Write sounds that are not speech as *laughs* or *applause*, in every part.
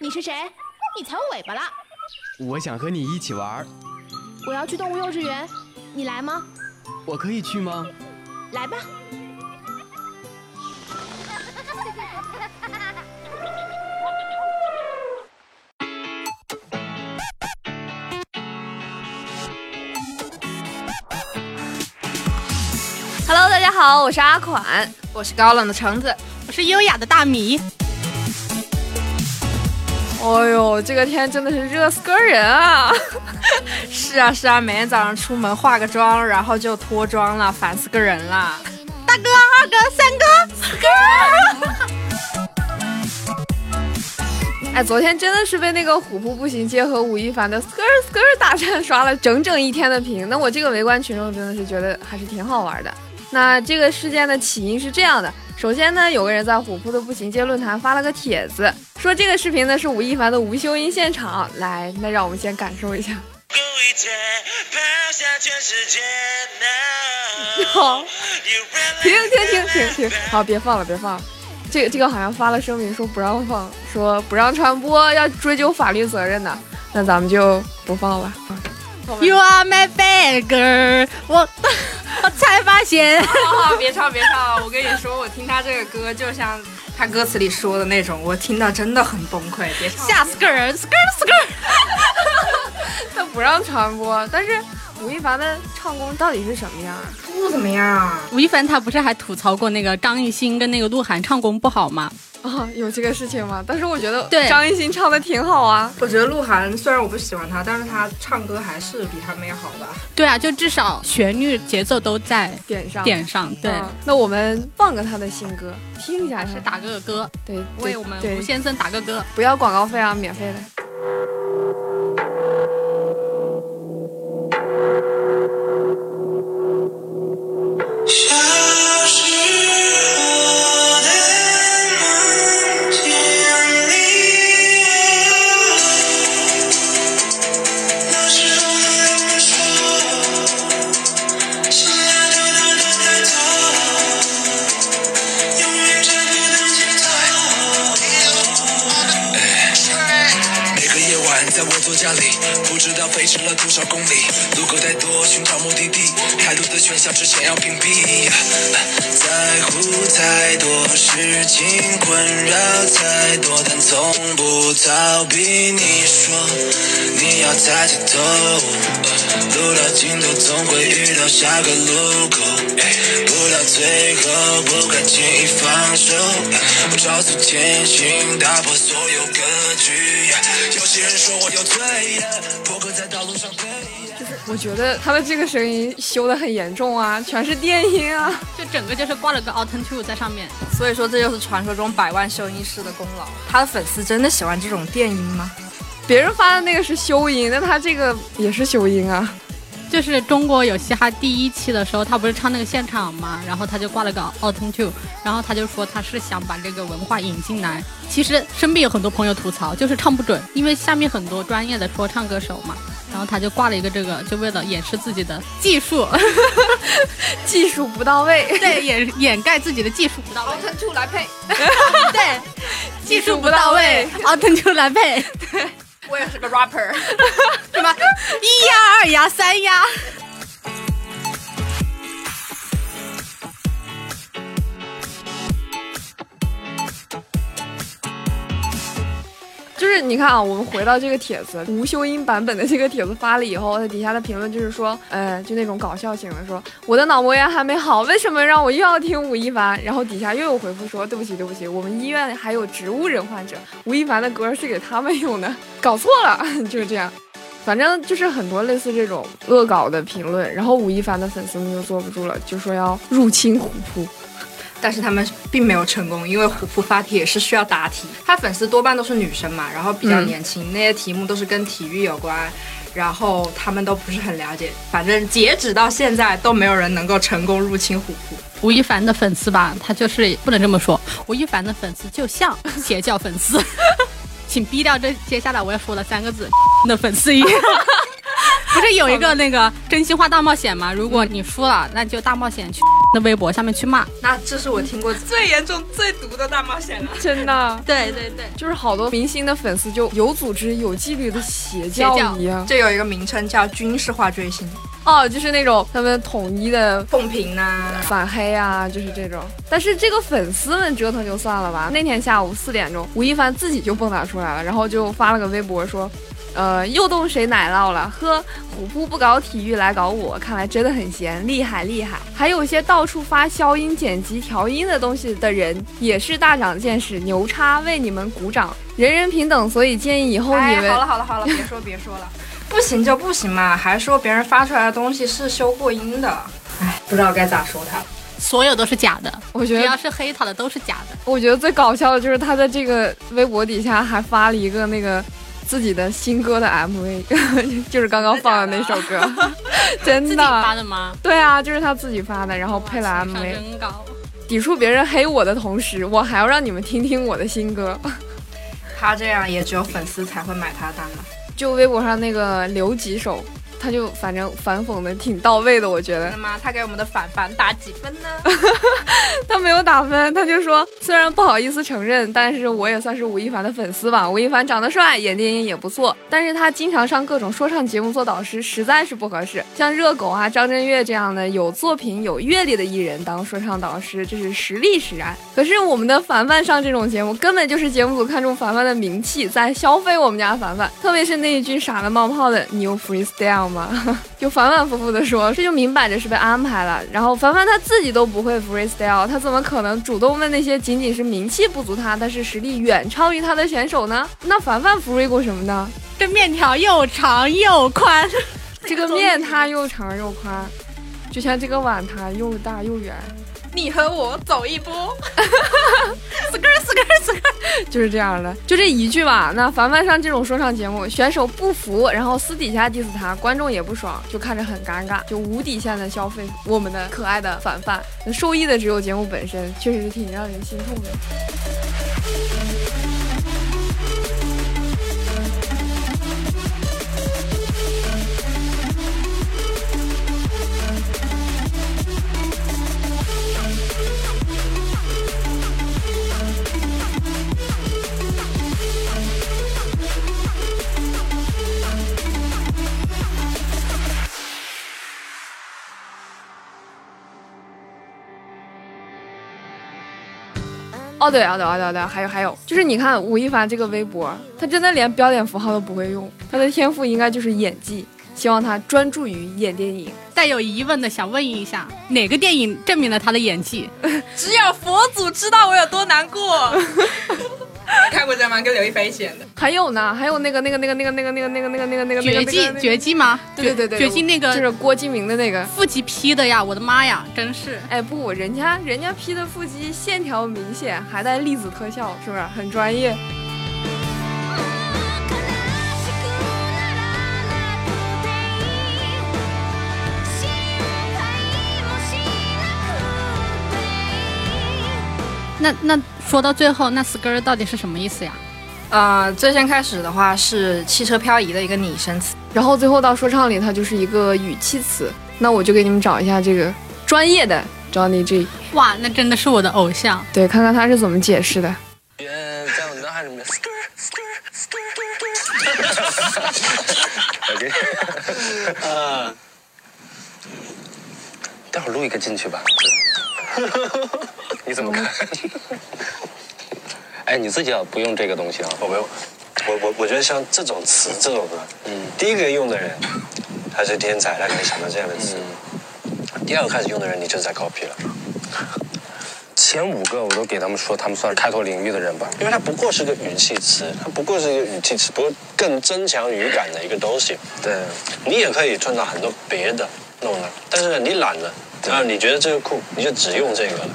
你是谁？你踩我尾巴了！我想和你一起玩。我要去动物幼稚园，你来吗？我可以去吗？来吧。Hello，大家好，我是阿款，我是高冷的橙子，我是优雅的大米。哦呦，这个天真的是热死个人啊！*laughs* 是啊是啊，每天早上出门化个妆，然后就脱妆了，烦死个人了。大哥、二哥、三哥，四哥。*laughs* 哎，昨天真的是被那个《虎扑步行街》和吴亦凡的 skr skr 大战刷了整整一天的屏。那我这个围观群众真的是觉得还是挺好玩的。那这个事件的起因是这样的。首先呢，有个人在虎扑的步行街论坛发了个帖子，说这个视频呢是吴亦凡的无休音现场。来，那让我们先感受一下。*laughs* 好，停停停停停，好，别放了，别放了。这个这个好像发了声明说不让放，说不让传播，要追究法律责任的。那咱们就不放了。You are my bad girl，我。我才发现，*laughs* 别唱别唱！我跟你说，我听他这个歌，就像他歌词里说的那种，我听到真的很崩溃。别唱，吓死个人！skr *laughs* skr，他不让传播，但是吴亦凡的唱功到底是什么样？不怎么样。吴亦凡他不是还吐槽过那个张艺兴跟那个鹿晗唱功不好吗？啊，*laughs* 有这个事情吗？但是我觉得张艺兴唱的挺好啊。我觉得鹿晗虽然我不喜欢他，但是他唱歌还是比他们要好吧。对啊，就至少旋律节奏都在点上点上。对，那我们放个他的新歌听一下，是打个歌。对，为我们吴先生打个歌，不要广告费啊，免费的。家里，不知道飞驰了多少公里，路过太多，寻找目的地，太多的喧嚣，只想要屏蔽。在乎太多事情，困扰太多，但从不逃避。你说你要抬起头，路到尽头总会遇到下个路口，不到最后不敢轻易放手，我超速前行，打破所有格局。有些人说我有罪，破壳在道路上飞。就是我觉得他的这个声音修的很严重啊，全是电音啊，就整个就是挂了个 Auto Tune 在上面。所以说这就是传说中百万修音师的功劳。他的粉丝真的喜欢这种电音吗？别人发的那个是修音，那他这个也是修音啊。就是中国有嘻哈第一期的时候，他不是唱那个现场嘛，然后他就挂了个 Auto Tune，然后他就说他是想把这个文化引进来。其实身边有很多朋友吐槽，就是唱不准，因为下面很多专业的说唱歌手嘛，*laughs* 然后他就挂了一个这个，就为了掩饰自己的技术，技术不到位，*laughs* 对，掩掩盖自己的技术不到位。Auto Tune 来配，*laughs* 对，技术不到位，Auto Tune 来配，对。我也是个 rapper，*laughs* 什么一呀二呀三呀。就是你看啊，我们回到这个帖子，无修音版本的这个帖子发了以后，它底下的评论就是说，呃，就那种搞笑型的，说我的脑膜炎还没好，为什么让我又要听吴亦凡？然后底下又有回复说，对不起对不起，我们医院还有植物人患者，吴亦凡的歌是给他们用的，搞错了，*laughs* 就是这样。反正就是很多类似这种恶搞的评论，然后吴亦凡的粉丝们就坐不住了，就说要入侵虎扑。但是他们并没有成功，因为虎扑发帖是需要答题，他粉丝多半都是女生嘛，然后比较年轻，那些题目都是跟体育有关，然后他们都不是很了解。反正截止到现在都没有人能够成功入侵虎扑。吴亦凡的粉丝吧，他就是不能这么说，吴亦凡的粉丝就像邪教粉丝，*laughs* 请逼掉这接下来我要说的三个字的粉丝一样。不是是有一个那个真心话大冒险吗？如果你输了，那就大冒险去那微博下面去骂。那这是我听过最严重、最毒的大冒险了。真的，对对对，就是好多明星的粉丝就有组织、有纪律的邪教一样。这有一个名称叫军事化追星，哦，就是那种他们统一的凤萍呐、反黑啊，就是这种。但是这个粉丝们折腾就算了吧。那天下午四点钟，吴亦凡自己就蹦跶出来了，然后就发了个微博说。呃，又动谁奶酪了？呵，虎扑不搞体育来搞我，看来真的很闲，厉害厉害。还有些到处发消音、剪辑、调音的东西的人，也是大长见识，牛叉，为你们鼓掌。人人平等，所以建议以后你 *laughs* 哎，们、好了好了好了，别说别说了，不行就不行嘛，还说别人发出来的东西是修过音的，哎，不知道该咋说他了。所有都是假的，我觉得只要是黑他的都是假的。我觉得最搞笑的就是他在这个微博底下还发了一个那个自己的新歌的 MV，*laughs* 就是刚刚放的那首歌，真 *laughs* 自己发的。的吗？对啊，就是他自己发的，然后配了 MV，真高。抵触别人黑我的同时，我还要让你们听听我的新歌。他这样也只有粉丝才会买他单了。就微博上那个留几首，他就反正反讽的挺到位的，我觉得那。么他给我们的反反打几分呢？*laughs* 他没有打分，他就说虽然不好意思承认，但是我也算是吴亦凡的粉丝吧。吴亦凡长得帅，演电影也不错，但是他经常上各种说唱节目做导师，实在是不合适。像热狗啊、张震岳这样的有作品、有阅历的艺人当说唱导师，这是实力使然。可是我们的凡凡上这种节目，根本就是节目组看中凡凡的名气，在消费我们家凡凡。特别是那一句傻的冒泡的“你有吗？” *laughs* 就反反复复的说，这就明摆着是被安排了。然后凡凡他自己都不会 freestyle，他怎么可能主动问那些仅仅是名气不足他，但是实力远超于他的选手呢？那凡凡 free 过什么呢？这面条又长又宽，这个面它又长又宽，就像这个碗它又大又圆，你和我走一波，skr skr skr，，就是这样的。就这一句吧。那凡凡上这种说唱节目，选手不服，然后私底下 diss 他，观众也不爽，就看着很尴尬，就无底线的消费我们的可爱的凡凡。受益的只有节目本身，确实是挺让人心痛的。哦，对啊，对啊，对啊，对啊，还有还有，就是你看吴亦凡这个微博，他真的连标点符号都不会用，他的天赋应该就是演技。希望他专注于演电影。带有疑问的想问一下，哪个电影证明了他的演技？*laughs* 只有佛祖知道我有多难过。*laughs* *laughs* 看过这吗？跟刘亦菲演的。还有呢，还有那个那个那个那个那个那个那个那个那个那个绝技，绝技吗？对对对对，绝技那个就是郭敬明的那个腹肌 P 的呀！我的妈呀，真是！哎不，人家人家 P 的腹肌线条明显，还带粒子特效，是不是很专业？那那说到最后，那 skr 到底是什么意思呀？呃，最先开始的话是汽车漂移的一个拟声词，然后最后到说唱里，它就是一个语气词。那我就给你们找一下这个专业的 Johnny G，哇，那真的是我的偶像。对，看看他是怎么解释的。在我脑海里面，OK，*laughs* 呃，待会儿录一个进去吧。你怎么看？*laughs* 哎，你自己要不用这个东西啊？我不用，我我我觉得像这种词这种的，嗯，第一个用的人他是天才，他可以想到这样的词。第二个开始用的人，你就是在 copy 了，前五个我都给他们说，他们算是开拓领域的人吧。因为它不过是个语气词，它不过是一个语气词，不过更增强语感的一个东西。对，你也可以创造很多别的弄的，但是呢，你懒了，然后你觉得这个酷，你就只用这个了。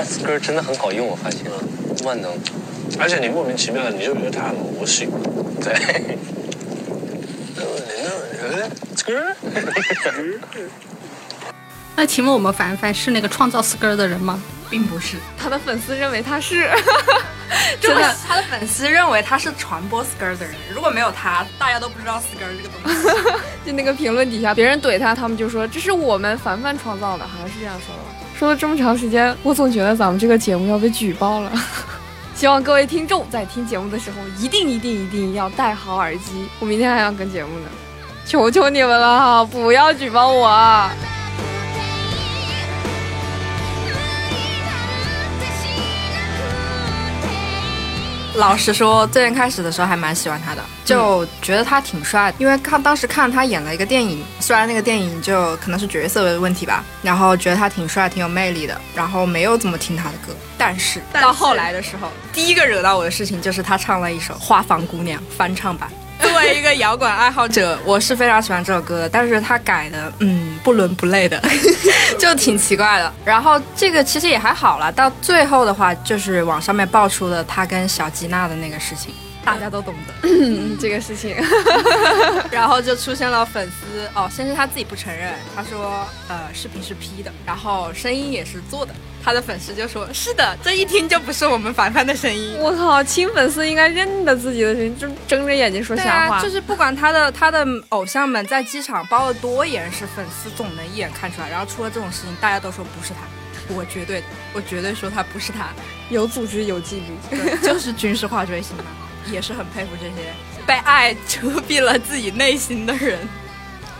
他 skr 真的很好用，我发现了，万能。而且你莫名其妙的，你就觉得它很魔性。对，那请问我们凡凡是那个创造 skr 的人吗？并不是。他的粉丝认为他是，*laughs* 真的，他的粉丝认为他是传播 skirt 的人，如果没有他，大家都不知道 skirt 这个东西。*laughs* 就那个评论底下，别人怼他，他们就说这是我们凡凡创造的，好像是这样说的吧。说了这么长时间，我总觉得咱们这个节目要被举报了。*laughs* 希望各位听众在听节目的时候，一定一定一定要戴好耳机。我明天还要跟节目呢，求求你们了，不要举报我老实说，最先开始的时候还蛮喜欢他的，就觉得他挺帅的。因为看当时看他演了一个电影，虽然那个电影就可能是角色的问题吧，然后觉得他挺帅、挺有魅力的，然后没有怎么听他的歌。但是到后来的时候，第一个惹到我的事情就是他唱了一首《花房姑娘》翻唱版。作为一个摇滚爱好者，我是非常喜欢这首歌的，但是他改的，嗯，不伦不类的，*laughs* 就挺奇怪的。然后这个其实也还好了，到最后的话，就是网上面爆出了他跟小吉娜的那个事情。大家都懂得 *laughs* 这个事情，*laughs* 然后就出现了粉丝哦，先是他自己不承认，他说呃视频是 P 的，然后声音也是做的，他的粉丝就说是的，这一听就不是我们凡凡的声音。我靠，亲粉丝应该认得自己的声音，就睁着眼睛说瞎话。就是不管他的他的偶像们在机场包的多严实，粉丝总能一眼看出来。然后出了这种事情，大家都说不是他，我绝对我绝对说他不是他，有组织有纪律，就是军事化追星嘛。也是很佩服这些被爱遮蔽了自己内心的人。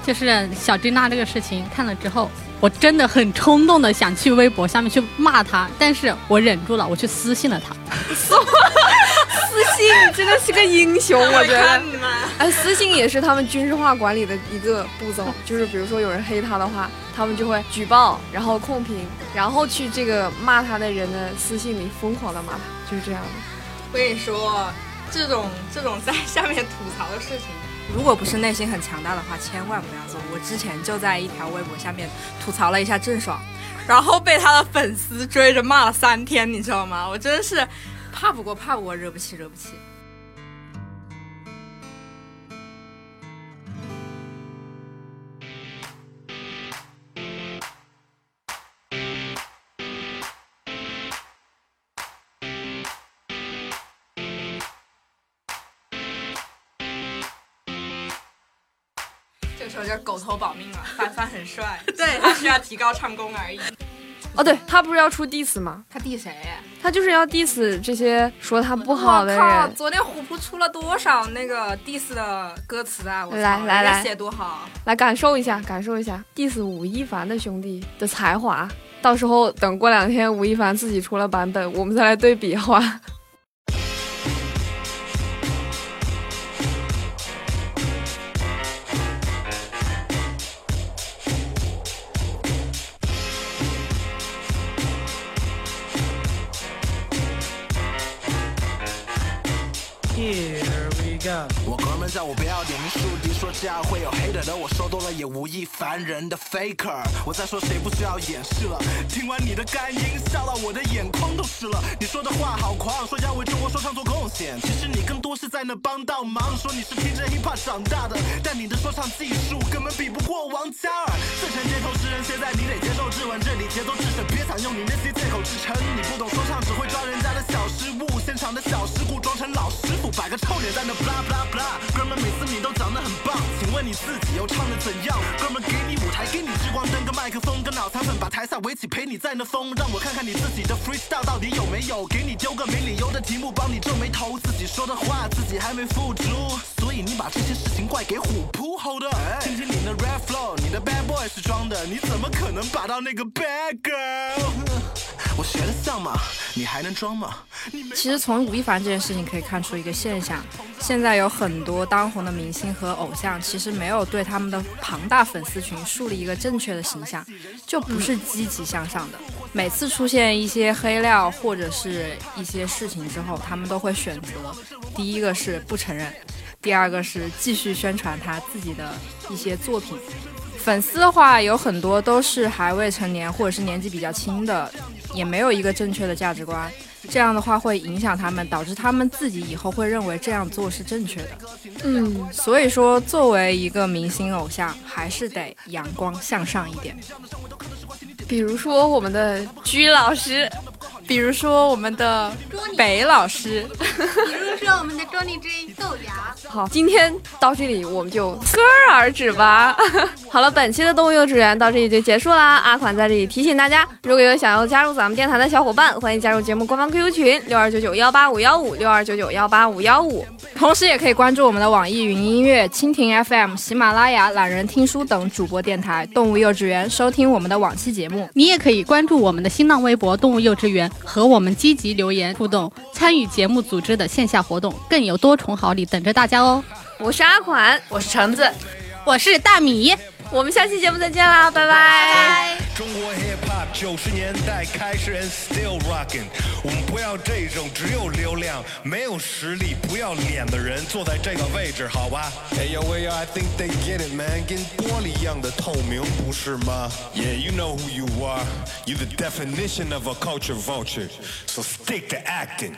就是小金娜这个事情看了之后，我真的很冲动的想去微博下面去骂他，但是我忍住了，我去私信了他。私信真的是个英雄，我觉得。哎，私信也是他们军事化管理的一个步骤，就是比如说有人黑他的话，他们就会举报，然后控评，然后去这个骂他的人的私信里疯狂的骂他，就是这样的。我跟你说。这种这种在 *laughs* 下面吐槽的事情，如果不是内心很强大的话，千万不要做。我之前就在一条微博下面吐槽了一下郑爽，然后被他的粉丝追着骂了三天，你知道吗？我真的是怕不过怕不过，惹不起惹不起。狗头保命了，凡凡很帅，*laughs* 对他需要提高唱功而已。*laughs* 哦，对他不是要出 diss 吗？他 diss 谁？他就是要 diss 这些说他不好的人。昨天虎扑出了多少那个 diss 的歌词啊？我来来来，写多好，来感受一下，感受一下 diss 吴亦凡的兄弟的才华。到时候等过两天吴亦凡自己出了版本，我们再来对比，好吧？我哥们叫我不要点名树敌，说这样会有黑的，我说多了也无意烦人的 faker。我在说谁不需要掩饰了？听完你的干音，笑到我的眼眶都湿了。你说的话好狂，说要为中国说唱做贡献，其实你更多是在那帮倒忙。说你是听着 hiphop 长大的，但你的说唱技术根本比不过王嘉尔。自成街头诗人，现在你得接受质问，这里节奏制胜，别想用你那些个臭脸蛋的。blah blah blah，哥们每次你都长得很棒，请问你自己又唱的怎样？哥们给你舞台，给你聚光灯，个麦克风，个脑残粉，把台下围起陪你在那疯，让我看看你自己的 freestyle 到底有没有？给你丢个没理由的题目，帮你皱眉头，自己说的话自己还没付出，所以你把这些事情怪给虎扑 hold，听听你的 rap flow，你的 bad boy 是装的，你怎么可能把到那个 bad girl？我学的像吗？你还能装吗？其实从吴亦凡这件事情可以看出一个现象，现在有很多当红的明星和偶像，其实没有对他们的庞大粉丝群树立一个正确的形象，就不是积极向上的。每次出现一些黑料或者是一些事情之后，他们都会选择第一个是不承认，第二个是继续宣传他自己的一些作品。粉丝的话有很多都是还未成年或者是年纪比较轻的，也没有一个正确的价值观。这样的话会影响他们，导致他们自己以后会认为这样做是正确的。嗯，所以说作为一个明星偶像，还是得阳光向上一点。比如说我们的鞠老师，比如说我们的北老师，比如说我们的庄丽君豆芽。好，今天到这里我们就戛然而止吧。*laughs* 好了，本期的动物幼稚园到这里就结束啦。阿款在这里提醒大家，如果有想要加入咱们电台的小伙伴，欢迎加入节目官方 QQ 群六二九九幺八五幺五六二九九幺八五幺五，同时也可以关注我们的网易云音乐、蜻蜓 FM、喜马拉雅、懒人听书等主播电台“动物幼稚园”，收听我们的往期节目。你也可以关注我们的新浪微博“动物幼稚园”，和我们积极留言互动，参与节目组织的线下活动，更有多重好礼等着大家哦。我是阿款，我是橙子，我是大米，我们下期节目再见啦，拜拜。中国 hip hop 九十年代开始 and still rocking，我们不要这种只有流量没有实力不要脸的人坐在这个位置，好吧？Hey yo, hey yo, I think they get it, man，跟玻璃一样的透明，不是吗？Yeah, you know who you are. You're the definition of a culture vulture. So stick to acting.